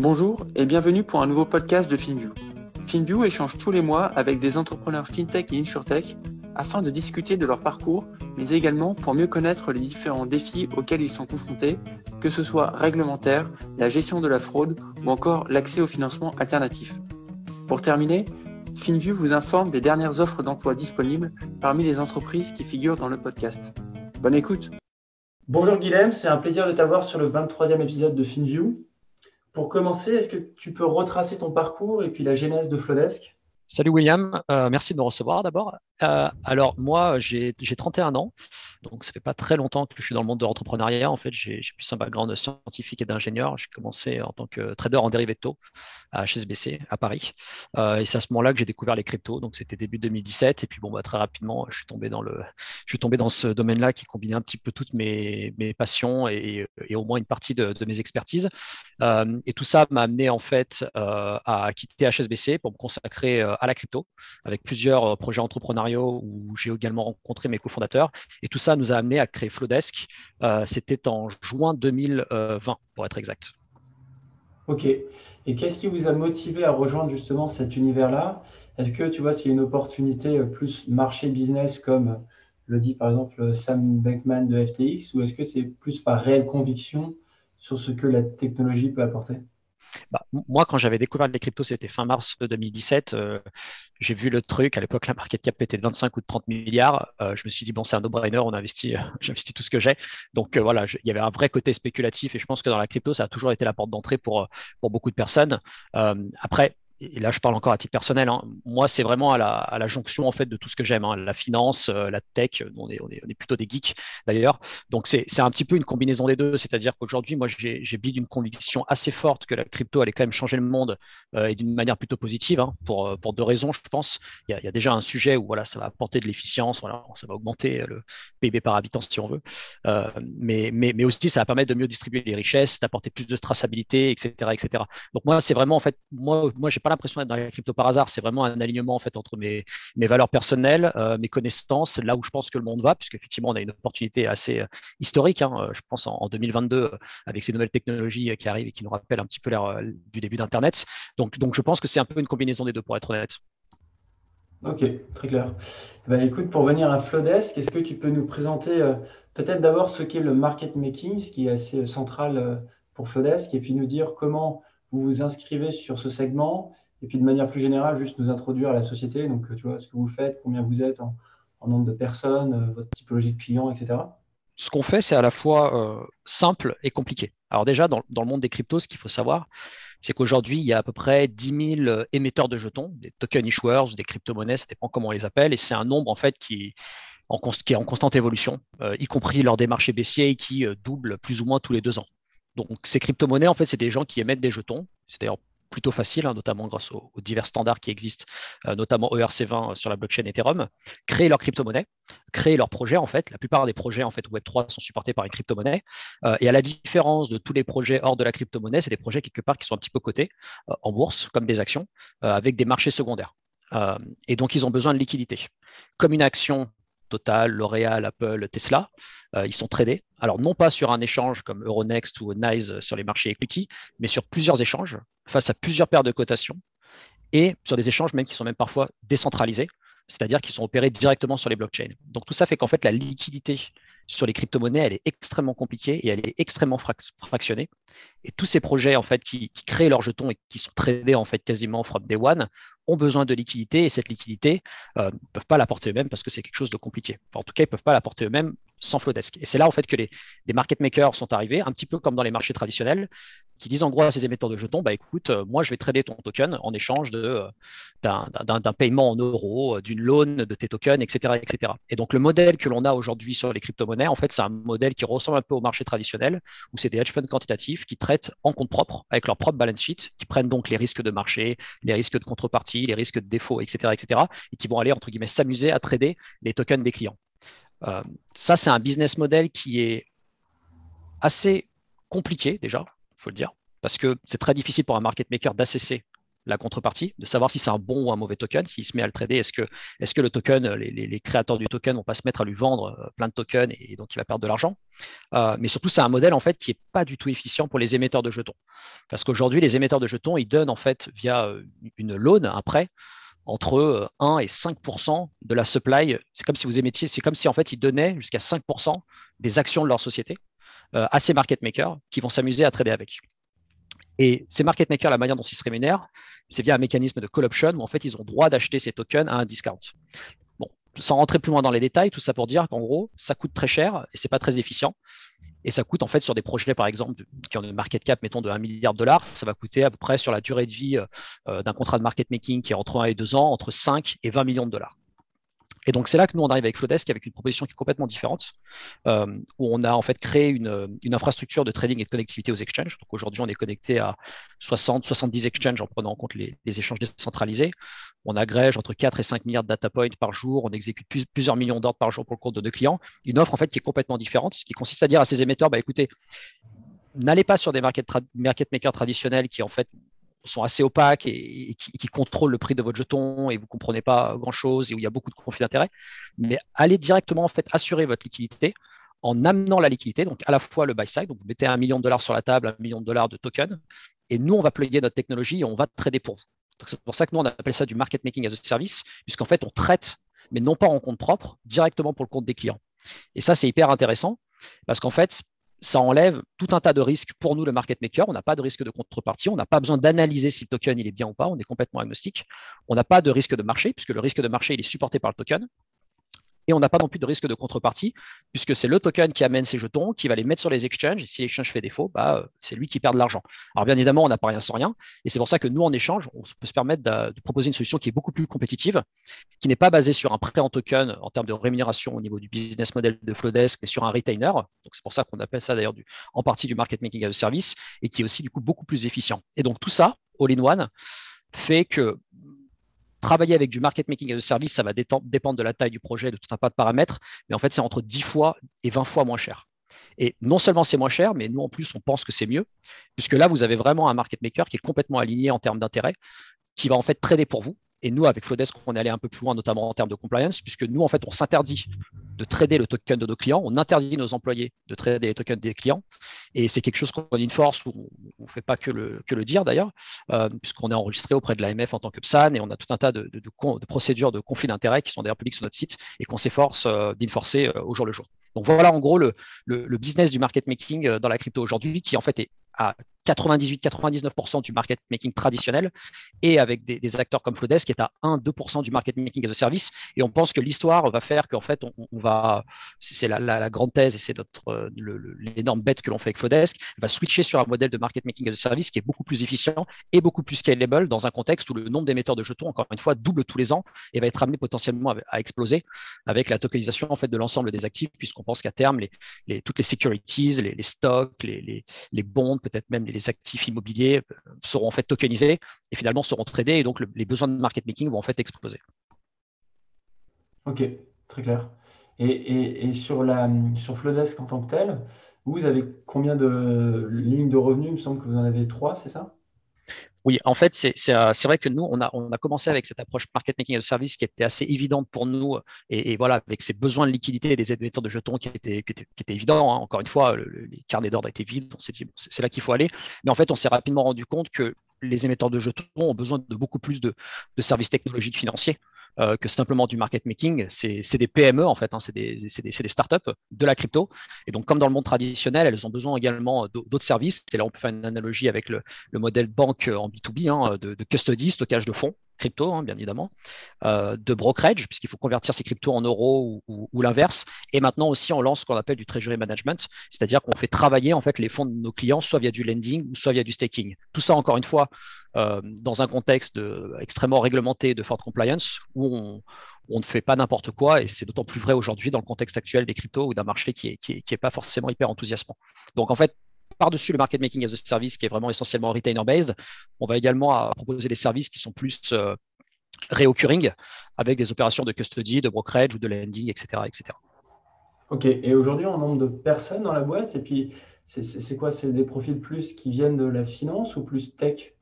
Bonjour et bienvenue pour un nouveau podcast de FinView. FinView échange tous les mois avec des entrepreneurs FinTech et InsurTech afin de discuter de leur parcours, mais également pour mieux connaître les différents défis auxquels ils sont confrontés, que ce soit réglementaire, la gestion de la fraude ou encore l'accès au financement alternatif. Pour terminer, FinView vous informe des dernières offres d'emploi disponibles parmi les entreprises qui figurent dans le podcast. Bonne écoute Bonjour Guilhem, c'est un plaisir de t'avoir sur le 23e épisode de FinView. Pour commencer, est-ce que tu peux retracer ton parcours et puis la genèse de Flodesk Salut William, euh, merci de me recevoir d'abord. Euh, alors moi, j'ai 31 ans, donc ça fait pas très longtemps que je suis dans le monde de l'entrepreneuriat. En fait, j'ai plus un background scientifique et d'ingénieur. J'ai commencé en tant que trader en dérivés de taux à HSBC à Paris. Euh, et c'est à ce moment-là que j'ai découvert les cryptos. Donc c'était début 2017. Et puis bon, bah, très rapidement, je suis tombé dans le, je suis tombé dans ce domaine-là qui combinait un petit peu toutes mes, mes passions et, au moins une partie de, mes expertises. et tout ça m'a amené en fait à quitter HSBC pour me consacrer à la crypto, avec plusieurs euh, projets entrepreneuriaux où j'ai également rencontré mes cofondateurs. Et tout ça nous a amené à créer Flowdesk. Euh, c'était en juin 2020, pour être exact. Ok. Et qu'est-ce qui vous a motivé à rejoindre justement cet univers-là? Est-ce que tu vois s'il une opportunité euh, plus marché business comme le dit par exemple Sam Beckman de FTX ou est-ce que c'est plus par réelle conviction sur ce que la technologie peut apporter? Moi, quand j'avais découvert les cryptos, c'était fin mars 2017. Euh, j'ai vu le truc. À l'époque, la market cap était de 25 ou de 30 milliards. Euh, je me suis dit, bon, c'est un no-brainer. On investit, j'investis tout ce que j'ai. Donc, euh, voilà, il y avait un vrai côté spéculatif. Et je pense que dans la crypto, ça a toujours été la porte d'entrée pour, pour beaucoup de personnes. après, et là je parle encore à titre personnel, hein. moi c'est vraiment à la, jonction en fait de tout ce que j'aime, hein. la finance, euh, la tech, on est, plutôt des geeks d'ailleurs, donc c'est un petit peu une combinaison des deux, c'est-à-dire qu'aujourd'hui moi j'ai bide une conviction assez forte que la crypto allait quand même changer le monde euh, et d'une manière plutôt positive, hein, pour, euh, pour deux raisons je pense, il y, a, déjà un sujet où voilà ça va apporter de l'efficience, voilà, ça va augmenter le PIB par habitant si on veut, mais, mais, mais aussi ça va permettre de mieux distribuer les richesses, d'apporter plus de traçabilité, etc. etc. Donc moi c'est vraiment en fait, moi, moi j'ai pas l'impression d'être dans la crypto par hasard. C'est vraiment un alignement en fait entre mes, mes valeurs personnelles, euh, mes connaissances, là où je pense que le monde va, puisqu'effectivement on a une opportunité assez euh, historique. Hein, euh, je pense en, 2022 avec ces nouvelles technologies qui arrivent et qui nous rappellent un petit peu l'ère du début d'Internet. Donc, donc je pense que c'est un peu une combinaison des deux pour être honnête. Ok, très clair. Ben, écoute, pour venir à Flowdesk, est-ce que tu peux nous présenter peut-être d'abord ce qu'est le market making, ce qui est assez central pour Flowdesk, et puis nous dire comment vous vous inscrivez sur ce segment et puis de manière plus générale, juste nous introduire à la société, donc tu vois ce que vous faites, combien vous êtes en, nombre de personnes, euh, votre typologie de clients, etc. Ce qu'on fait, c'est à la fois euh, simple et compliqué. Alors déjà, dans, le monde des cryptos, ce qu'il faut savoir, c'est qu'aujourd'hui, il y a à peu près 10 000 euh, émetteurs de jetons, des token issuers, des crypto-monnaies, ça dépend comment on les appelle, et c'est un nombre en fait qui, est en constante évolution, y compris lors des marchés baissiers qui doublent plus ou moins tous les deux ans. Donc ces crypto-monnaies, en fait, c'est des gens qui émettent des jetons. C'est d'ailleurs plutôt facile, hein, notamment grâce aux, divers standards qui existent, euh, notamment ERC20 euh, sur la blockchain Ethereum, créer leur crypto-monnaie, créer leur projet en fait. La plupart des projets en fait Web3 sont supportés par une crypto-monnaie. Euh, et à la différence de tous les projets hors de la crypto-monnaie, c'est des projets quelque part qui sont un petit peu cotés en bourse, comme des actions, avec des marchés secondaires. et donc ils ont besoin de liquidité. Comme une action Total, L'Oréal, Apple, Tesla, ils sont tradés. Alors non pas sur un échange comme Euronext ou NICE sur les marchés equity, mais sur plusieurs échanges face à plusieurs paires de cotations et sur des échanges même qui sont même parfois décentralisés, c'est-à-dire qui sont opérés directement sur les blockchains. Donc tout ça fait qu'en fait la liquidité sur les crypto-monnaies, elle est extrêmement compliquée et elle est extrêmement fractionnée. Et tous ces projets en fait qui, créent leurs jetons et qui sont tradés en fait quasiment from day one ont besoin de liquidité et cette liquidité euh, ne peuvent pas l'apporter eux-mêmes parce que c'est quelque chose de compliqué. en tout cas, ils ne peuvent pas l'apporter eux-mêmes sans Flowdesk. Et c'est là en fait que les, market makers sont arrivés, un petit peu comme dans les marchés traditionnels, qui disent en gros à ces émetteurs de jetons, bah écoute, euh, moi je vais trader ton token en échange de, euh, d'un, paiement en euros, d'une loan de tes tokens, etc., etc. Et donc le modèle que l'on a aujourd'hui sur les crypto-monnaies, en fait, c'est un modèle qui ressemble un peu au marché traditionnel, où c'est des hedge funds quantitatifs qui traitent en compte propre, avec leur propre balance sheet, qui prennent donc les risques de marché, les risques de contrepartie, les risques de défaut, etc., etc., et qui vont aller, entre guillemets, s'amuser à trader les tokens des clients. Euh, ça, c'est un business model qui est assez compliqué déjà, il faut le dire, parce que c'est très difficile pour un market maker d'assesser la contrepartie, de savoir si c'est un bon ou un mauvais token, s'il se met à le trader, est-ce que, est que le token, les, créateurs du token vont pas se mettre à lui vendre euh, plein de tokens et, donc il va perdre de l'argent. Euh, mais surtout, c'est un modèle en fait qui est pas du tout efficient pour les émetteurs de jetons. Parce qu'aujourd'hui, les émetteurs de jetons, ils donnent en fait via une loan, un prêt, entre 1 et 5% de la supply. C'est comme si vous émettiez, c'est comme si en fait ils donnaient jusqu'à 5% des actions de leur société à ces market makers qui vont s'amuser à trader avec. Et ces market makers, la manière dont ils se rémunèrent, c'est via un mécanisme de call option où en fait ils ont droit d'acheter ces tokens à un discount. Sans rentrer plus loin dans les détails, tout ça pour dire qu'en gros, ça coûte très cher et c'est pas très efficient. Et ça coûte en fait sur des projets, par exemple, qui ont une market cap, mettons, de 1 milliard de dollars, ça va coûter à peu près sur la durée de vie euh, d'un contrat de market making qui est entre 1 et 2 ans, entre 5 et 20 millions de dollars. Et donc, c'est là que nous, on arrive avec Flowdesk avec une proposition qui est complètement différente, euh, où on a en fait créé une, infrastructure de trading et de connectivité aux exchanges. Aujourd'hui, on est connecté à 60, 70 exchanges en prenant en compte les, échanges décentralisés. On agrège entre 4 et 5 milliards de data points par jour. On exécute plusieurs millions d'ordres par jour pour le compte de nos clients. Une offre, en fait, qui est complètement différente, ce qui consiste à dire à ces émetteurs, bah, écoutez, n'allez pas sur des market makers traditionnels qui, en fait, sont assez opaques et, qui, contrôlent le prix de votre jeton et vous ne comprenez pas grand-chose et où il y a beaucoup de conflits d'intérêts. Mais allez directement en fait assurer votre liquidité en amenant la liquidité, donc à la fois le buy side, donc vous mettez un million de dollars sur la table, un million de dollars de tokens, et nous on va plugger notre technologie et on va trader pour vous. C'est pour ça que nous on appelle ça du market making as a service, puisqu'en fait on traite, mais non pas en compte propre, directement pour le compte des clients. Et ça c'est hyper intéressant, parce qu'en fait ça enlève tout un tas de risques pour nous, le market maker. On n'a pas de risque de contrepartie. On n'a pas besoin d'analyser si le token il est bien ou pas. On est complètement agnostique. On n'a pas de risque de marché, puisque le risque de marché est supporté par le token. Et on n'a pas non plus de risque de contrepartie, puisque c'est le token qui amène ses jetons, qui va les mettre sur les exchanges. Et si l'exchange fait défaut, bah, euh, c'est lui qui perd de l'argent. Alors bien évidemment, on n'a pas rien sans rien. Et c'est pour ça que nous, en échange, on peut se permettre de, proposer une solution qui est beaucoup plus compétitive, qui n'est pas basée sur un prêt en token en termes de rémunération au niveau du business model de Flowdesk, mais sur un retainer. Donc c'est pour ça qu'on appelle ça d'ailleurs en partie du market making as a service, et qui est aussi du coup beaucoup plus efficient. Et donc tout ça, all-in-one, fait que travailler avec du market making as a service, ça va dépendre de la taille du projet, de tout un tas de paramètres, mais en fait, c'est entre 10 fois et 20 fois moins cher. Et non seulement c'est moins cher, mais nous en plus, on pense que c'est mieux, puisque là, vous avez vraiment un market maker qui est complètement aligné en termes d'intérêt, qui va en fait trader pour vous. Et nous, avec Flowdesk, on est allé un peu plus loin, notamment en termes de compliance, puisque nous, en fait, on s'interdit de trader le token de nos clients, on interdit nos employés de trader les tokens des clients. Et c'est quelque chose qu'on force ou on ne fait pas que le, dire d'ailleurs, euh, puisqu'on est enregistré auprès de l'AMF en tant que PSAN et on a tout un tas de, procédures de conflit d'intérêts qui sont d'ailleurs publiques sur notre site et qu'on s'efforce euh, d'enforcer euh, au jour le jour. Donc voilà en gros le, business du market making dans la crypto aujourd'hui qui en fait est à 98-99% du market making traditionnel et avec des, acteurs comme Flowdesk qui est à 1-2% du market making as a service. Et on pense que l'histoire va faire qu'en fait, on, va, c'est la, grande thèse et c'est notre l'énorme bête que l'on fait avec Flowdesk, va switcher sur un modèle de market making as a service qui est beaucoup plus efficient et beaucoup plus scalable dans un contexte où le nombre d'émetteurs de jetons, encore une fois, double tous les ans et va être amené potentiellement à, exploser avec la tokenisation en fait de l'ensemble des actifs, puisqu'on pense qu'à terme, les, toutes les securities, les, stocks, les, les bonds, peut-être même les actifs immobiliers euh, seront en fait tokenisés et finalement seront tradés et donc les besoins de market making vont en fait exploser. Ok, très clair. Et, sur, la, sur Flowdesk en tant que tel, vous avez combien de lignes de revenus? Il me semble que vous en avez trois, c'est ça? Oui, en fait, euh, c'est vrai que nous, on a, a commencé avec cette approche market making as service qui était assez évidente pour nous, et, voilà, avec ces besoins de liquidité des émetteurs de jetons qui étaient, évidents. Hein. Encore une fois, les carnets d'ordre étaient vides, on s'est dit, c'est là qu'il faut aller. Mais en fait, on s'est rapidement rendu compte que les émetteurs de jetons ont besoin de beaucoup plus de services technologiques financiers. Euh, que simplement du market making. C'est des PME en fait, hein, c'est des, des, startups de la crypto. Et donc, comme dans le monde traditionnel, elles ont besoin également d'autres services. Et là, on peut faire une analogie avec le, modèle banque en B2B, hein, de, de custody, stockage de fonds crypto, hein, bien évidemment, euh, de brokerage, puisqu'il faut convertir ces cryptos en euros ou, l'inverse. Et maintenant aussi, on lance ce qu'on appelle du treasury management, c'est-à-dire qu'on fait travailler en fait les fonds de nos clients, soit via du lending soit via du staking. Tout ça, encore une fois, euh, dans un contexte extrêmement réglementé de forte compliance, où on, ne fait pas n'importe quoi, et c'est d'autant plus vrai aujourd'hui dans le contexte actuel des cryptos ou d'un marché qui n'est est pas forcément hyper enthousiasmant. Donc en fait, par-dessus le market making as a service qui est vraiment essentiellement retainer-based, on va également proposer des services qui sont plus euh, reoccurring avec des opérations de custody, de brokerage ou de lending, etc. etc. Ok, et aujourd'hui, on nombre de personnes dans la boîte, et puis c'est quoi? C'est des profils plus qui viennent de la finance ou plus tech?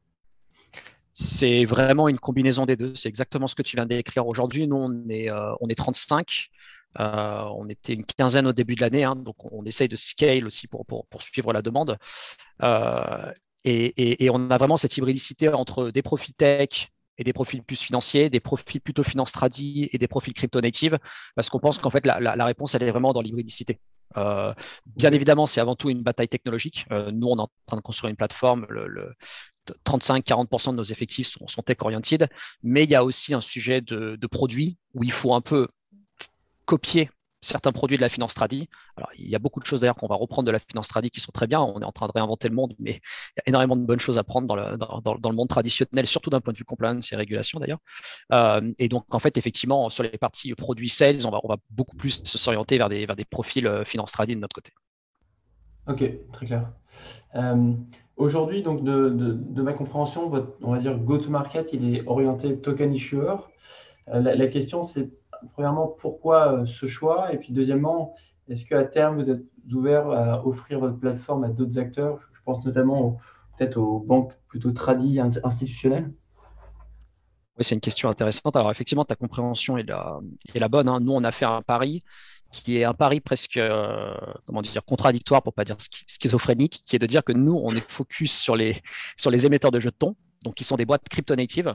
C'est vraiment une combinaison des deux. C'est exactement ce que tu viens d'écrire. Aujourd'hui, nous, on est, on est 35. On était une quinzaine au début de l'année, hein, donc on, essaye de scale aussi pour, suivre la demande. Et, et, on a vraiment cette hybridicité entre des profils tech, et des profils plus financiers, des profils plutôt finance tradi et des profils crypto native, parce qu'on pense qu'en fait la, réponse elle est vraiment dans l'hybridicité. Euh, bien évidemment, c'est avant tout une bataille technologique. Euh, nous, on est en train de construire une plateforme. Le, 35-40% de nos effectifs sont, sont tech-oriented, mais il y a aussi un sujet de, de produit où il faut un peu copier certains produits de la finance tradi. Alors, il y a beaucoup de choses d'ailleurs qu'on va reprendre de la finance tradi qui sont très bien. On est en train de réinventer le monde, mais il y a énormément de bonnes choses à prendre dans le, dans, le monde traditionnel, surtout d'un point de vue compliance et régulation d'ailleurs. Euh, et donc, en fait, effectivement, sur les parties produits sales, on va, on va beaucoup plus s'orienter vers des, vers des profils euh, finance tradi de notre côté. Ok, très clair. Euh, aujourd'hui, donc de, de, ma compréhension, votre, on va dire go-to-market, il est orienté token issuer. la question, c'est premièrement, pourquoi euh, ce choix? Et puis, deuxièmement, est-ce qu'à terme, vous êtes ouvert à offrir votre plateforme à d'autres acteurs? Je pense notamment peut-être aux banques plutôt tradies institutionnelles. Oui, c'est une question intéressante. Alors, effectivement, ta compréhension est la, bonne. Hein. Nous, on a fait un pari qui est un pari presque, euh, comment dire, contradictoire, pour pas dire schizophrénique, qui est de dire que nous, on est focus sur les, sur les émetteurs de jetons, donc qui sont des boîtes crypto-natives,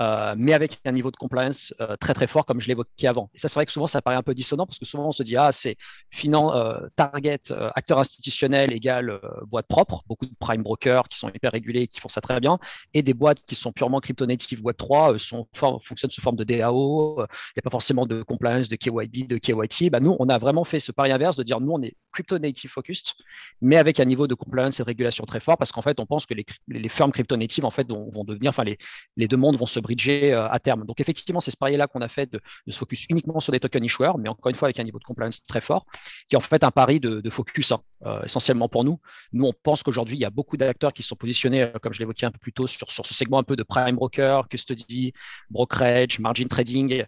euh, mais avec un niveau de compliance euh, très très fort, comme je l'évoquais avant. Et ça, c'est vrai que souvent, ça paraît un peu dissonant parce que souvent, on se dit, ah, c'est finan euh, target, acteur institutionnel égale boîte propre, beaucoup de prime brokers qui sont hyper régulés qui font ça très bien, et des boîtes qui sont purement crypto-native Web3 sont, fonctionnent sous forme de DAO, il n'y a pas forcément de compliance, de KYB, de KYT. Bah, nous, on a vraiment fait ce pari inverse de dire, nous, on est crypto-native focused, mais avec un niveau de compliance et de régulation très fort parce qu'en fait, on pense que les, les firmes crypto-natives en fait, vont, devenir, enfin, les, les deux mondes vont se bridger euh, à terme. Donc effectivement, c'est ce pari-là qu'on a fait de, se focus uniquement sur des tokens issuers, mais encore une fois avec un niveau de compliance très fort, qui est en fait un pari de, focus hein, euh, essentiellement pour nous. Nous, on pense qu'aujourd'hui, il y a beaucoup d'acteurs qui sont positionnés, euh, comme je l'évoquais un peu plus tôt, sur, sur, ce segment un peu de prime broker, custody, brokerage, margin trading,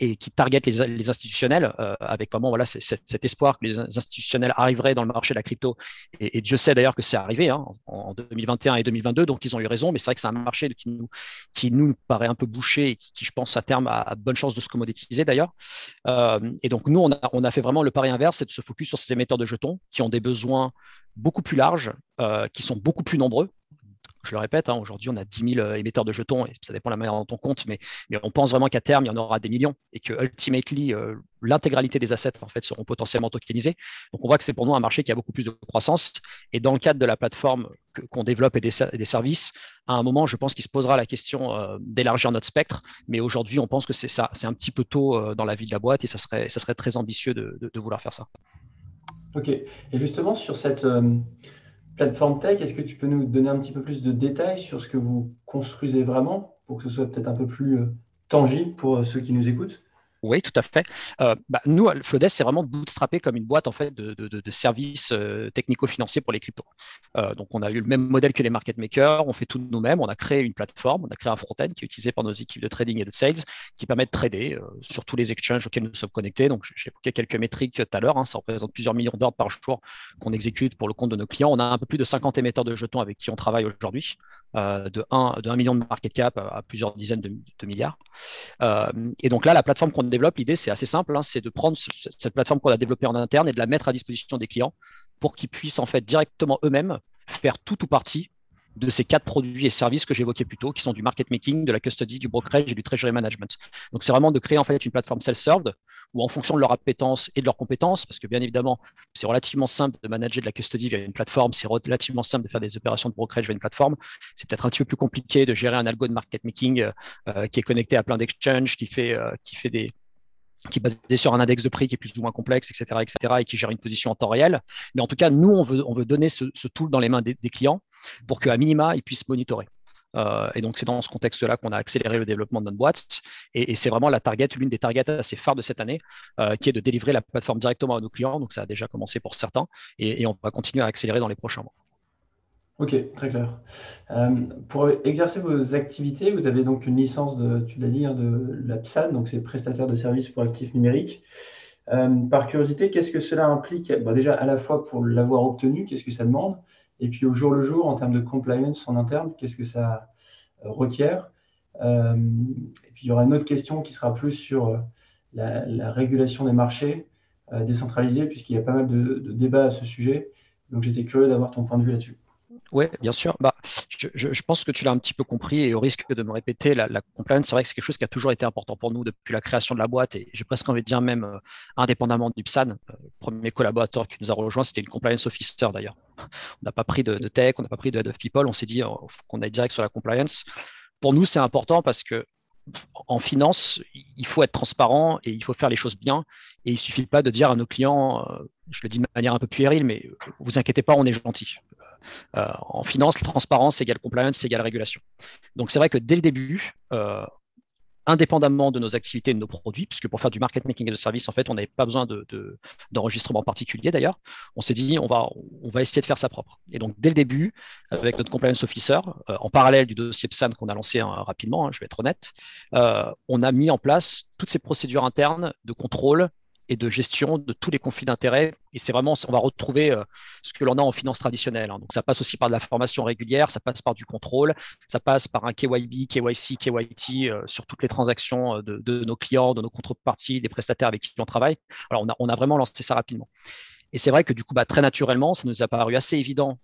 et qui target les, institutionnels euh, avec vraiment voilà, cet espoir que les institutionnels arriveraient dans le marché de la crypto. Et, Dieu sait d'ailleurs que c'est arrivé hein, en, 2021 et 2022, donc ils ont eu raison, mais c'est vrai que c'est un marché qui nous, paraît un peu bouché et qui, je pense, à terme a, de bonnes chances de se commoditiser d'ailleurs. Euh, et donc nous, on a, on a fait vraiment le pari inverse, c'est de se focus sur ces émetteurs de jetons qui ont des besoins beaucoup plus larges, euh, qui sont beaucoup plus nombreux je le répète, hein, aujourd'hui, on a 10 000 euh, émetteurs de jetons, et ça dépend de la manière dont on compte, mais, on pense vraiment qu'à terme, il y en aura des millions et que ultimately, euh, l'intégralité des assets en fait, seront potentiellement tokenisés. Donc, on voit que c'est pour nous un marché qui a beaucoup plus de croissance. Et dans le cadre de la plateforme qu'on développe et des, services, à un moment, je pense qu'il se posera la question euh, d'élargir notre spectre. Mais aujourd'hui, on pense que c'est ça, c'est un petit peu tôt dans la vie de la boîte et ça serait, ça serait très ambitieux de, vouloir faire ça. Ok. Et justement, sur cette plateforme tech, est-ce que tu peux nous donner un petit peu plus de détails sur ce que vous construisez vraiment pour que ce soit peut-être un peu plus euh, tangible pour euh, ceux qui nous écoutent? Oui, tout à fait. Euh, bah, nous, Flowdesk, c'est vraiment bootstrappé comme une boîte en fait de, services euh, technico-financiers pour les cryptos. Euh, donc, on a eu le même modèle que les market makers, on fait tout nous-mêmes, on a créé une plateforme, on a créé un front-end qui est utilisé par nos équipes de trading et de sales, qui permet de trader sur tous les exchanges auxquels nous sommes connectés. Donc, évoqué quelques métriques tout à l'heure, hein, ça représente plusieurs millions d'ordres par jour qu'on exécute pour le compte de nos clients. On a un peu plus de 50 émetteurs de jetons avec qui on travaille aujourd'hui, de, 1, de 1 million de market cap à, plusieurs dizaines de, de milliards. et donc là, la plateforme qu'on développe, l'idée c'est assez simple, hein, c'est de prendre cette plateforme qu'on a développée en interne et de la mettre à disposition des clients pour qu'ils puissent en fait directement eux-mêmes faire tout ou partie de ces quatre produits et services que j'évoquais plus tôt, qui sont du market making, de la custody, du brokerage et du treasury management. Donc, c'est vraiment de créer en fait une plateforme self-served où, en fonction de leur appétence et de leurs compétences, parce que bien évidemment, c'est relativement simple de manager de la custody via une plateforme, c'est relativement simple de faire des opérations de brokerage via une plateforme. C'est peut-être un petit peu plus compliqué de gérer un algo de market making euh, qui est connecté à plein d'exchanges, qui fait, euh, qui fait des, qui est basé sur un index de prix qui est plus ou moins complexe, etc., etc., et qui gère une position en temps réel. Mais en tout cas, nous, on veut, on veut donner ce, tool dans les mains des, clients pour qu'à minima, ils puissent monitorer. Euh, et donc, c'est dans ce contexte-là qu'on a accéléré le développement de notre boîte. Et, c'est vraiment la target, l'une des targets assez phares de cette année, euh, qui est de délivrer la plateforme directement à nos clients. Donc, ça a déjà commencé pour certains et on va continuer à accélérer dans les prochains mois. Ok, très clair. Euh, pour exercer vos activités, vous avez donc une licence de, tu l'as dit, hein, de la PSAN, donc c'est prestataire de services pour actifs numériques. Par curiosité, qu'est-ce que cela implique Déjà, à la fois pour l'avoir obtenu, qu'est-ce que ça demande Et puis au jour le jour, en termes de compliance en interne, qu'est-ce que ça, requiert. et puis il y aura une autre question qui sera plus sur la, régulation des marchés décentralisés, puisqu'il y a pas mal de, de débats à ce sujet. Donc j'étais curieux d'avoir ton point de vue là-dessus. Oui, bien sûr. Bah, je, pense que tu l'as un petit peu compris et au risque de me répéter, la, compliance, c'est vrai que c'est quelque chose qui a toujours été important pour nous depuis la création de la boîte et j'ai presque envie de dire même euh, indépendamment du PSAN. Euh, le premier collaborateur qui nous a rejoint, c'était une compliance officer d'ailleurs. On n'a pas pris de, tech, on n'a pas pris de head of people, on s'est dit euh, qu'on aille direct sur la compliance. Pour nous, c'est important parce que en finance, il faut être transparent et il faut faire les choses bien. Et il ne suffit pas de dire à nos clients, je le dis de manière un peu puérile, mais vous inquiétez pas, on est gentil. Euh, en finance, transparence égale compliance égale régulation. Donc c'est vrai que dès le début, euh, indépendamment de nos activités et de nos produits, puisque pour faire du market making et de service, en fait, on n'avait pas besoin d'enregistrement particulier d'ailleurs. On s'est dit, on va, on va essayer de faire ça propre. Et donc, dès le début, avec notre compliance officer, euh, en parallèle du dossier PSAN qu'on a lancé hein, rapidement, hein, je vais être honnête, on a mis en place toutes ces procédures internes de contrôle et de gestion de tous les conflits d'intérêts. Et c'est vraiment, on va retrouver euh, ce que l'on a en finance traditionnelle. Hein. Donc ça passe aussi par de la formation régulière, ça passe par du contrôle, ça passe par un KYB, KYC, KYT euh, sur toutes les transactions euh, de, nos clients, de nos contreparties, des prestataires avec qui on travaille. Alors on a, vraiment lancé ça rapidement. Et c'est vrai que du coup, bah, très naturellement, ça nous a paru assez évident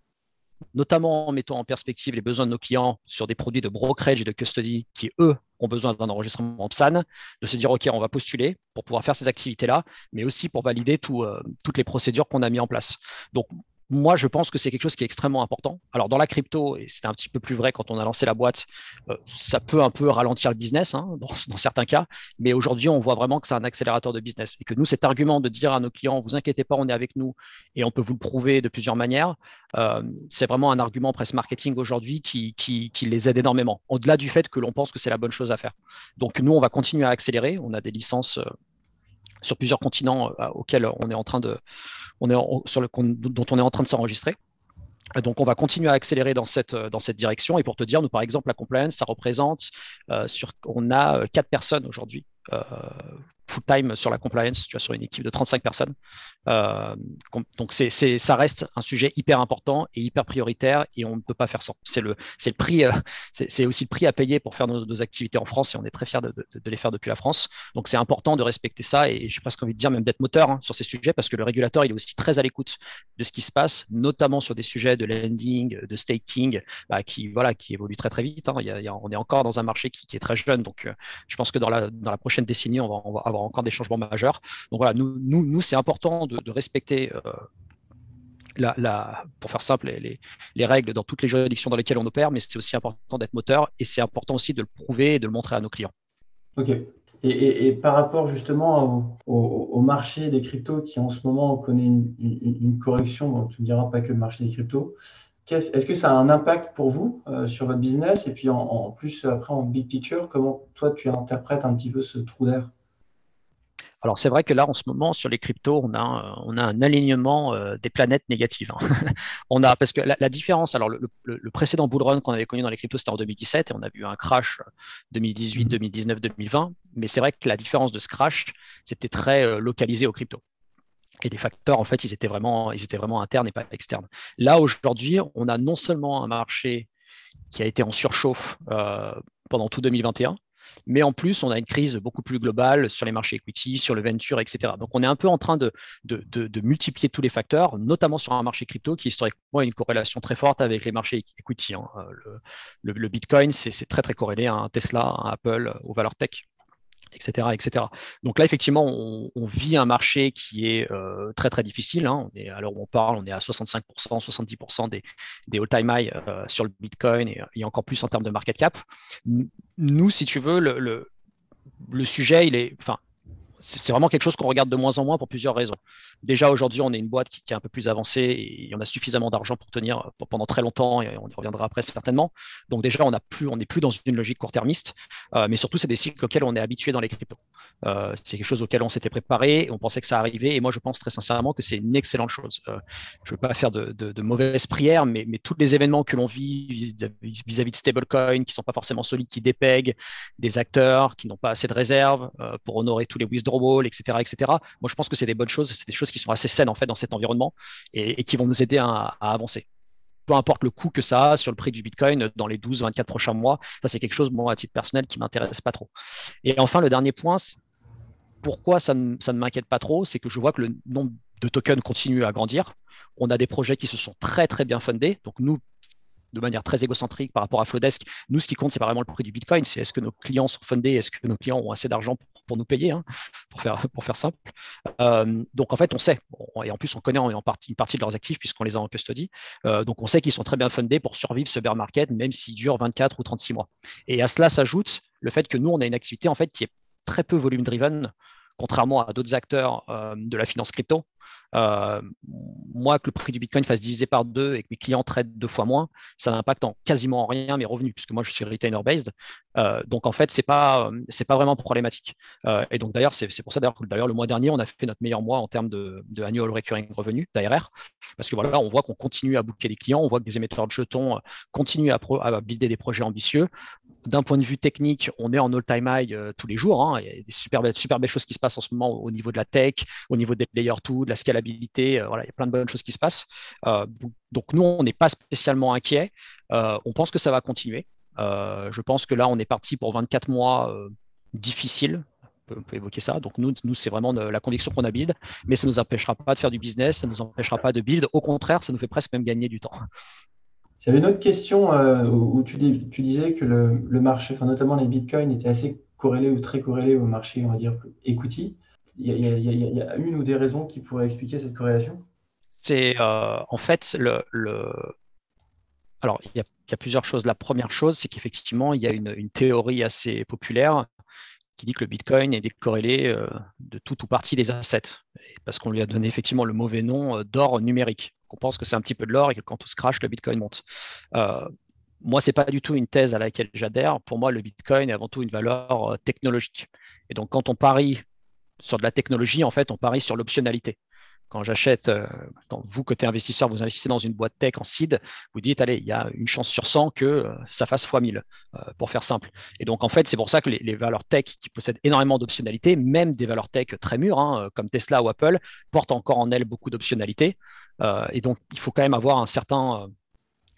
notamment en mettant en perspective les besoins de nos clients sur des produits de brokerage et de custody qui, eux, ont besoin d'un enregistrement PSAN, de se dire, OK, on va postuler pour pouvoir faire ces activités-là, mais aussi pour valider euh, toutes les procédures qu'on a mis en place. Donc, moi, je pense que c'est quelque chose qui est extrêmement important. Alors, dans la crypto, et c'était un petit peu plus vrai quand on a lancé la boîte, euh, ça peut un peu ralentir le business hein, dans, certains cas, mais aujourd'hui, on voit vraiment que c'est un accélérateur de business et que nous, cet argument de dire à nos clients, vous inquiétez pas, on est avec nous et on peut vous le prouver de plusieurs manières, euh, c'est vraiment un argument presse marketing aujourd'hui qui, qui, les aide énormément, au-delà du fait que l'on pense que c'est la bonne chose à faire. Donc, nous, on va continuer à accélérer. On a des licences euh, sur plusieurs continents auxquels on est en train de est le, dont on est en train de s'enregistrer. Donc, on va continuer à accélérer dans cette, dans cette direction. Et pour te dire, nous, par exemple, la compliance, ça représente, euh, sur, on a euh, quatre personnes aujourd'hui euh, full-time sur la compliance, tu as sur une équipe de 35 personnes. Euh, donc c'est, ça reste un sujet hyper important et hyper prioritaire et on ne peut pas faire sans. C'est le, c'est le prix, euh, c'est, aussi le prix à payer pour faire nos, activités en France et on est très fiers de, les faire depuis la France. Donc c'est important de respecter ça et j'ai presque envie de dire même d'être moteur hein, sur ces sujets parce que le régulateur il est aussi très à l'écoute de ce qui se passe, notamment sur des sujets de lending, de staking, bah, qui voilà, qui évoluent très très vite. Hein. On est encore dans un marché qui, est très jeune, donc euh, je pense que dans la, dans la prochaine décennie on va avoir encore des changements majeurs. Donc voilà, nous, nous, nous c'est important de, respecter euh, la, pour faire simple, les, les, règles dans toutes les juridictions dans lesquelles on opère, mais c'est aussi important d'être moteur et c'est important aussi de le prouver et de le montrer à nos clients. Ok. Et, et, par rapport justement au, marché des cryptos qui en ce moment connaît une, correction, donc tu ne diras pas que le marché des cryptos, est-ce que ça a un impact pour vous euh, sur votre business? Et puis en, plus, après en big picture, comment toi tu interprètes un petit peu ce trou d'air? Alors c'est vrai que là, en ce moment, sur les cryptos, on a, on a un alignement euh, des planètes négatives. Hein. on a, parce que la, différence, alors le, précédent bull run qu'on avait connu dans les cryptos, c'était en 2017 et on a vu un crash 2018, 2019, 2020. Mais c'est vrai que la différence de ce crash, c'était très euh, localisé aux cryptos. Et les facteurs, en fait, ils étaient vraiment, ils étaient vraiment internes et pas externes. Là, aujourd'hui, on a non seulement un marché qui a été en surchauffe euh, pendant tout 2021, mais en plus, on a une crise beaucoup plus globale sur les marchés equity, sur le venture, etc. Donc, on est un peu en train de, multiplier tous les facteurs, notamment sur un marché crypto qui historiquement a une corrélation très forte avec les marchés equity. Hein. Euh, le, Bitcoin, c'est très, très corrélé à un Tesla, à un Apple, aux valeurs tech etc., etc. Donc là, effectivement, on, vit un marché qui est euh, très très difficile. Hein. On à l'heure où on parle, on est à 65%, 70% des, des all-time high euh, sur le Bitcoin et, encore plus en termes de market cap. Nous, si tu veux, le, le, le sujet, il est, c'est vraiment quelque chose qu'on regarde de moins en moins pour plusieurs raisons. Déjà, aujourd'hui, on est une boîte qui, est un peu plus avancée et on a suffisamment d'argent pour tenir pendant très longtemps et on y reviendra après certainement. Donc déjà, on n'est plus, dans une logique court-termiste, euh, mais surtout, c'est des cycles auxquels on est habitué dans les cryptos. Euh, c'est quelque chose auquel on s'était préparé, on pensait que ça arrivait et moi, je pense très sincèrement que c'est une excellente chose. Euh, je ne veux pas faire de, de, mauvaises prières, mais, mais, tous les événements que l'on vit vis-à-vis de stablecoins qui ne sont pas forcément solides, qui dépèguent, des acteurs qui n'ont pas assez de réserves pour honorer tous les withdrawals, etc., etc. Moi, je pense que c'est des bonnes choses, c'est des choses qui sont assez saines en fait dans cet environnement et, qui vont nous aider à, avancer. peu importe le coût que ça a sur le prix du Bitcoin dans les 12-24 prochains mois. Ça, c'est quelque chose, moi, à titre personnel, qui m'intéresse pas trop. Et enfin, le dernier point, pourquoi ça ne, ça ne m'inquiète pas trop, c'est que je vois que le nombre de tokens continue à grandir. On a des projets qui se sont très très bien fundés. Donc nous, de manière très égocentrique par rapport à Flowdesk. Nous, ce qui compte, c'est pas vraiment le prix du Bitcoin, c'est est-ce que nos clients sont fundés, est-ce que nos clients ont assez d'argent pour, nous payer, hein, pour, faire, simple. Euh, donc, en fait, on sait, et en plus, on connaît en partie, une partie de leurs actifs puisqu'on les a en custody. Euh, donc, on sait qu'ils sont très bien fundés pour survivre ce bear market, même s'il dure 24 ou 36 mois. Et à cela s'ajoute le fait que nous, on a une activité en fait qui est très peu volume driven, contrairement à d'autres acteurs euh, de la finance crypto. Euh, moi, que le prix du Bitcoin fasse diviser par deux et que mes clients traitent deux fois moins, ça n'impacte en quasiment rien mes revenus, puisque moi, je suis retainer-based. Euh, donc, en fait, ce n'est pas, c'est pas vraiment problématique. Euh, et donc, d'ailleurs, c'est, pour ça d'ailleurs, que le mois dernier, on a fait notre meilleur mois en termes de, annual recurring revenue, d'ARR, parce que voilà, on voit qu'on continue à booker des clients, on voit que des émetteurs de jetons continuent à, à builder des projets ambitieux. D'un point de vue technique, on est en all-time high tous les jours. Il y a des super super belles choses qui se passent en ce moment au niveau de la tech, au niveau des layer 2, de la scalabilité euh, voilà, il y a plein de bonnes choses qui se passent. Euh, donc, nous, on n'est pas spécialement inquiet. Euh, on pense que ça va continuer. je pense que là, on est parti pour 24 mois difficiles. On peut, évoquer ça. Donc nous, c'est vraiment la conviction qu'on a build, mais ça ne nous empêchera pas de faire du business, ça ne nous empêchera pas de build. Au contraire, ça nous fait presque même gagner du temps. J'avais une autre question où tu, tu, disais que le, marché, enfin, notamment les bitcoins, étaient assez corrélés ou très corrélés au marché, on va dire, equity il y, a une ou des raisons qui pourraient expliquer cette corrélation? C'est euh, en fait le. Alors, il y, a plusieurs choses. La première chose, c'est qu'effectivement, il y a une, théorie assez populaire qui dit que le Bitcoin est décorrélé euh, de tout ou partie des assets, parce qu'on lui a donné effectivement le mauvais nom euh, d'or numérique. On pense que c'est un petit peu de l'or et que quand tout se crache, le Bitcoin monte. moi, ce n'est pas du tout une thèse à laquelle j'adhère. Pour moi, le Bitcoin est avant tout une valeur technologique. Et donc, quand on parie sur de la technologie, en fait, on parie sur l'optionnalité. Quand j'achète, euh, quand vous, côté investisseur, vous investissez dans une boîte tech en seed, vous dites, allez, il y a une chance sur 100 que euh, ça fasse x 1000, euh, pour faire simple. Et donc, en fait, c'est pour ça que les, valeurs tech qui possèdent énormément d'optionnalité, même des valeurs tech très mûres, hein, comme Tesla ou Apple, portent encore en elles beaucoup d'optionnalité. et donc, il faut quand même avoir un certain,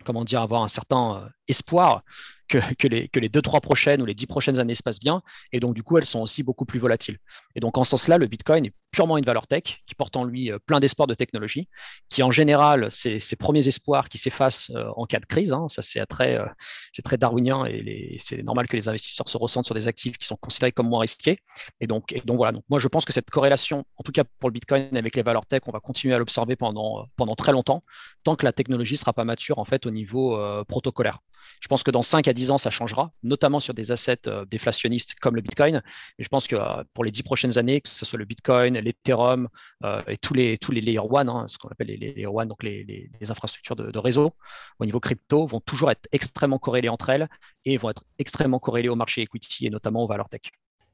comment dire, avoir un certain espoir que, les, que les deux, trois prochaines ou les dix prochaines années se passent bien. Et donc, du coup, elles sont aussi beaucoup plus volatiles. Et donc, en ce sens-là, le Bitcoin purement une valeur tech qui porte en lui euh, plein d'espoirs de technologie, qui en général, c'est ses premiers espoirs qui s'effacent euh, en cas de crise. Hein. Ça, c'est très, euh, c'est très darwinien et c'est normal que les investisseurs se ressentent sur des actifs qui sont considérés comme moins risqués. Et donc, voilà. Moi, je pense que cette corrélation, en tout cas pour le Bitcoin avec les valeurs tech, on va continuer à l'observer pendant, pendant très longtemps, tant que la technologie ne sera pas mature en fait au niveau protocolaire. Je pense que dans 5 à 10 ans, ça changera, notamment sur des assets euh, déflationnistes comme le Bitcoin. Mais je pense que euh, pour les 10 prochaines années, que ce soit le Bitcoin, l'Ethereum euh, et tous les, tous les Layer 1, hein, ce qu'on appelle les Layer 1, donc les, infrastructures de, réseau au niveau crypto, vont toujours être extrêmement corrélées entre elles et vont être extrêmement corrélées au marché equity et notamment aux valeurs tech.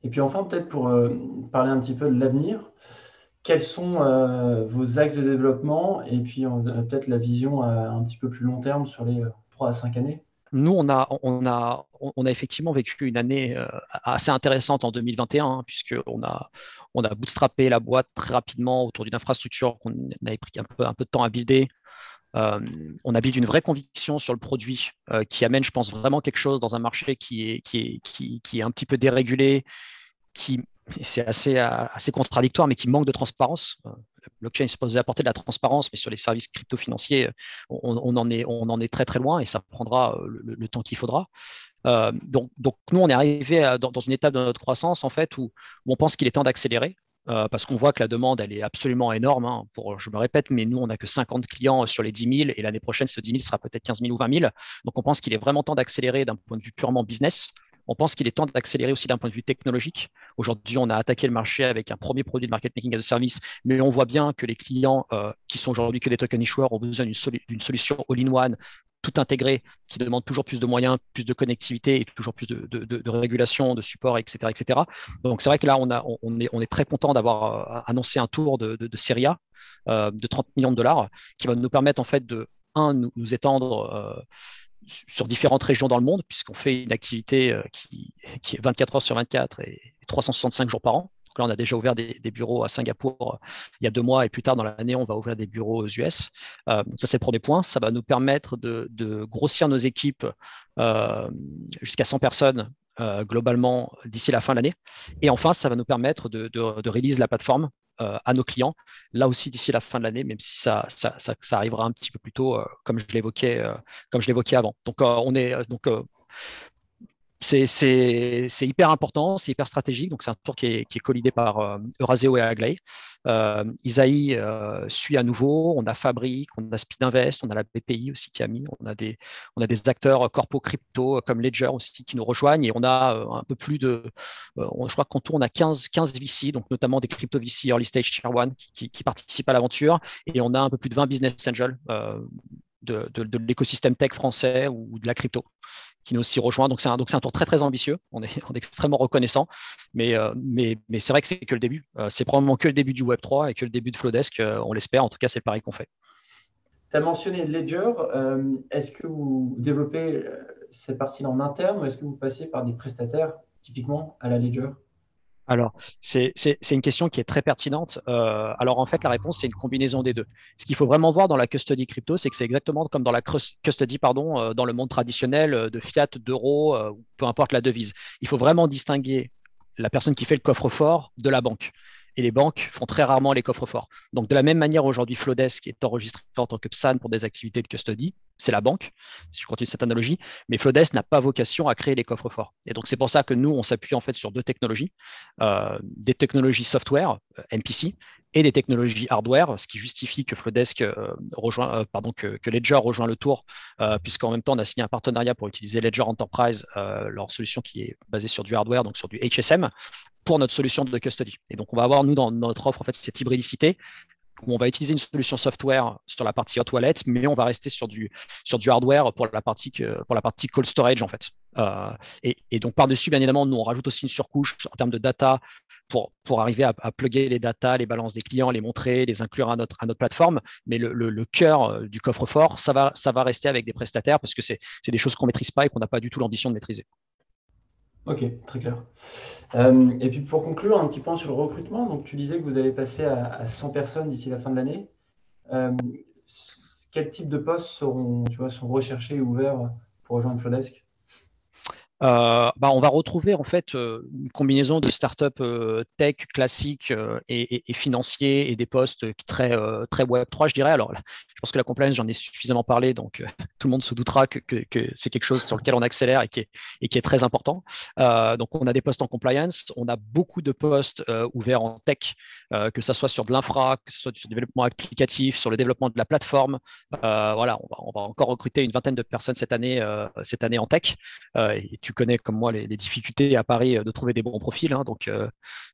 Et puis enfin, peut-être pour parler un petit peu de l'avenir, quels sont vos axes de développement et puis peut-être la vision un petit peu plus long terme sur les 3 à 5 années? Nous, on a, effectivement vécu une année euh, assez intéressante en 2021, hein, puisqu'on a, on a bootstrappé la boîte très rapidement autour d'une infrastructure qu'on avait pris un peu, de temps à builder. Euh, on a build une vraie conviction sur le produit euh, qui amène, je pense, vraiment quelque chose dans un marché qui est, qui est un petit peu dérégulé, qui, c'est assez, assez contradictoire, mais qui manque de transparence la blockchain est supposée apporter de la transparence, mais sur les services crypto-financiers, on, en est, on en est très très loin et ça prendra euh, le, temps qu'il faudra. Euh, donc, nous, on est arrivé dans, une étape de notre croissance en fait où, on pense qu'il est temps d'accélérer. Euh, parce qu'on voit que la demande, elle est absolument énorme. Hein. je me répète, mais nous, on n'a que 50 clients sur les 10 000 et l'année prochaine, ce 10 000 sera peut-être 15 000 ou 20 000. Donc, on pense qu'il est vraiment temps d'accélérer d'un point de vue purement business. On pense qu'il est temps d'accélérer aussi d'un point de vue technologique. Aujourd'hui, on a attaqué le marché avec un premier produit de market making as a service, mais on voit bien que les clients euh, qui sont aujourd'hui que des token issuers ont besoin d'une solution all-in-one tout intégré, qui demande toujours plus de moyens, plus de connectivité et toujours plus de, régulation, de support, etc. etc. Donc c'est vrai que là, on, est, très content d'avoir euh, annoncé un tour de, de, A euh, de 30 millions de dollars qui va nous permettre en fait de, un, nous, étendre sur différentes régions dans le monde, puisqu'on fait une activité euh, qui, est 24 heures sur 24 et 365 jours par an. Donc là, on a déjà ouvert des, bureaux à Singapour il y a deux mois et plus tard dans l'année, on va ouvrir des bureaux aux US. donc ça, c'est le premier point. Ça va nous permettre de, grossir nos équipes jusqu'à 100 personnes globalement d'ici la fin de l'année. Et enfin, ça va nous permettre de, de, de la plateforme euh, à nos clients, là aussi d'ici la fin de l'année, même si ça, arrivera un petit peu plus tôt, euh, comme je l'évoquais, euh, comme je l'évoquais avant. Donc on est donc c'est hyper important, c'est hyper stratégique. Donc, c'est un tour qui est, collidé par euh, Euraseo et Aglaé. Euh, Isaïe euh, suit à nouveau. On a Fabric, on a Speed Invest, on a la BPI aussi qui a mis. On a des, acteurs corpo crypto comme Ledger aussi qui nous rejoignent. Et on a un peu plus de. je crois qu'en tout, on a 15, 15 VC, donc notamment des crypto VC Early Stage Tier 1 qui, participent à l'aventure. Et on a un peu plus de 20 business angels. de l'écosystème tech français ou de la crypto qui nous aussi rejoint. Donc c'est un, un tour très très ambitieux. On est, extrêmement reconnaissant, mais, euh, mais, mais c'est vrai que c'est que le début. Euh, c'est probablement que le début du Web 3 et que le début de Flowdesk. Euh, on l'espère. En tout cas, c'est le pari qu'on fait. Tu as mentionné Ledger. est-ce que vous développez cette partie en interne ou est-ce que vous passez par des prestataires, typiquement à la Ledger? Alors, c'est une question qui est très pertinente. Euh, alors, en fait, la réponse, c'est une combinaison des deux. Ce qu'il faut vraiment voir dans la custody crypto, c'est que c'est exactement comme dans la custody pardon, euh, dans le monde traditionnel euh, de fiat, d'euros, peu importe la devise. Il faut vraiment distinguer la personne qui fait le coffre-fort de la banque et les banques font très rarement les coffres forts. Donc, de la même manière, aujourd'hui, Flowdesk est enregistré en tant que PSAN pour des activités de custody. C'est la banque, si je continue cette analogie. Mais Flowdesk n'a pas vocation à créer les coffres forts. Et donc, c'est pour ça que nous, on s'appuie en fait sur deux technologies. Euh, des technologies software, euh, MPC, et des technologies hardware, ce qui justifie que Flowdesk euh, rejoint, pardon, que, Ledger rejoint le tour, puisqu'en même temps, on a signé un partenariat pour utiliser Ledger Enterprise, leur solution qui est basée sur du hardware, donc sur du HSM, pour notre solution de custody. Et donc, on va avoir, nous, dans notre offre, en fait, cette hybridicité où on va utiliser une solution software sur la partie hot wallet, mais on va rester sur du, hardware pour la partie, pour la partie cold storage, en fait. Euh, et, donc, par-dessus, bien évidemment, nous, on rajoute aussi une surcouche en termes de data pour, arriver à, plugger les data, les balances des clients, les montrer, les inclure à notre, à notre plateforme. Mais le, le, cœur euh, du coffre-fort, ça va, ça va rester avec des prestataires parce que c'est des choses qu'on ne maîtrise pas et qu'on n'a pas du tout l'ambition de maîtriser. Ok, très clair. Euh, et puis pour conclure, un petit point sur le recrutement. Donc tu disais que vous allez passer à, 100 personnes d'ici la fin de l'année. Euh, quel type de postes seront, tu vois, sont recherchés et ouverts pour rejoindre Flowdesk euh, bah, on va retrouver en fait euh, une combinaison de startups euh, tech classiques et, et, financiers et des postes très, très Web 3, je dirais. Alors, je pense que la compliance, j'en ai suffisamment parlé, donc tout le monde se doutera que, c'est quelque chose sur lequel on accélère et qui est, et très important. donc, on a des postes en compliance, on a beaucoup de postes ouverts en tech, que ce soit sur de l'infra, que ce soit sur le développement applicatif, sur le développement de la plateforme. voilà, on va, on va, encore recruter une vingtaine de personnes cette année, cette année en tech. et tu connais comme moi les, difficultés à Paris euh, de trouver des bons profils. Hein. donc, euh,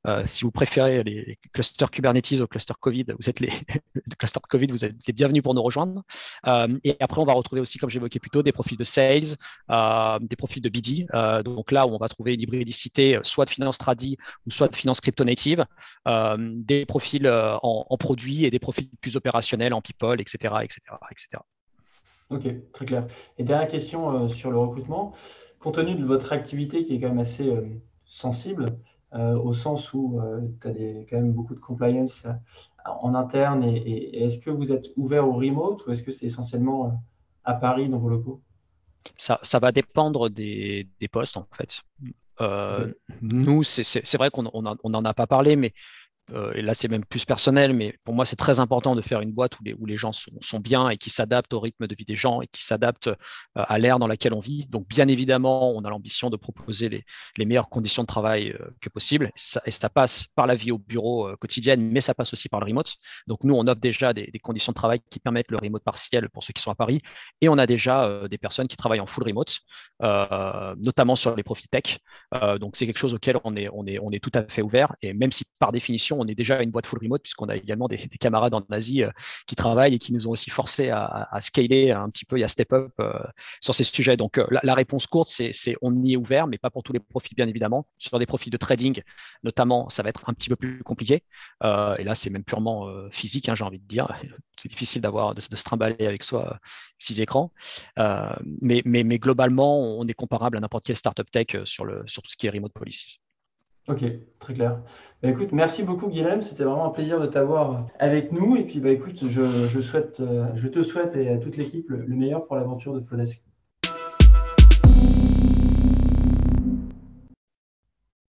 euh, si vous préférez les clusters Kubernetes au cluster Covid, vous êtes les, clusters Covid, vous êtes les bienvenus pour nous rejoindre. et après, on va retrouver aussi, comme j'évoquais plus tôt, des profils de sales, des profils de BD. donc là où on va trouver une hybridicité, soit de finance tradi ou soit de finance crypto native, des profils en, en, produits et des profils plus opérationnels en people, etc., etc., etc. Ok, très clair. Et dernière question sur le recrutement compte tenu de votre activité qui est quand même assez euh, sensible, euh, au sens où euh, tu as quand même beaucoup de compliance en interne, et, est-ce que vous êtes ouvert au remote ou est-ce que c'est essentiellement à Paris dans vos locaux? Ça, va dépendre des, postes en fait. Nous, c'est vrai qu'on n'en a pas parlé, mais euh, et là c'est même plus personnel, mais pour moi c'est très important de faire une boîte où les, où les gens sont, bien et qui s'adaptent au rythme de vie des gens et qui s'adaptent euh, à l'ère dans laquelle on vit. Donc bien évidemment, on a l'ambition de proposer les, les, meilleures conditions de travail euh, que possible. Et ça, passe par la vie au bureau quotidienne, mais ça passe aussi par le remote. Donc nous, on offre déjà des, des, conditions de travail qui permettent le remote partiel pour ceux qui sont à Paris. Et on a déjà des personnes qui travaillent en full remote, notamment sur les profils tech. donc c'est quelque chose auquel on est, on, est, on est tout à fait ouvert. Et même si par définition, on est déjà une boîte full remote puisqu'on a également des, camarades en Asie euh, qui travaillent et qui nous ont aussi forcé à, scaler un petit peu et à step up euh, sur ces sujets. Donc euh, la, réponse courte, c'est on y est ouvert, mais pas pour tous les profils bien évidemment. Sur des profils de trading, notamment, ça va être un petit peu plus compliqué. et là, c'est même purement physique, hein, j'ai envie de dire. C'est difficile d'avoir de, se trimballer avec soi six écrans. mais, globalement, on est comparable à n'importe quelle startup tech sur, sur tout ce qui est remote policies. Ok, très clair. Bah, écoute, merci beaucoup Guilhem, c'était vraiment un plaisir de t'avoir avec nous. Et puis bah, écoute, je, souhaite, je te souhaite et à toute l'équipe le, le meilleur pour l'aventure de Flodesk.